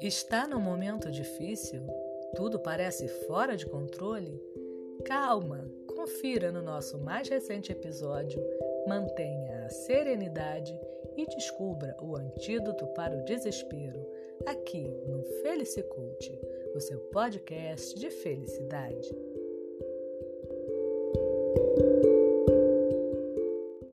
Está num momento difícil? Tudo parece fora de controle? Calma! Confira no nosso mais recente episódio, mantenha a serenidade e descubra o antídoto para o desespero aqui no Felicicult, o seu podcast de felicidade.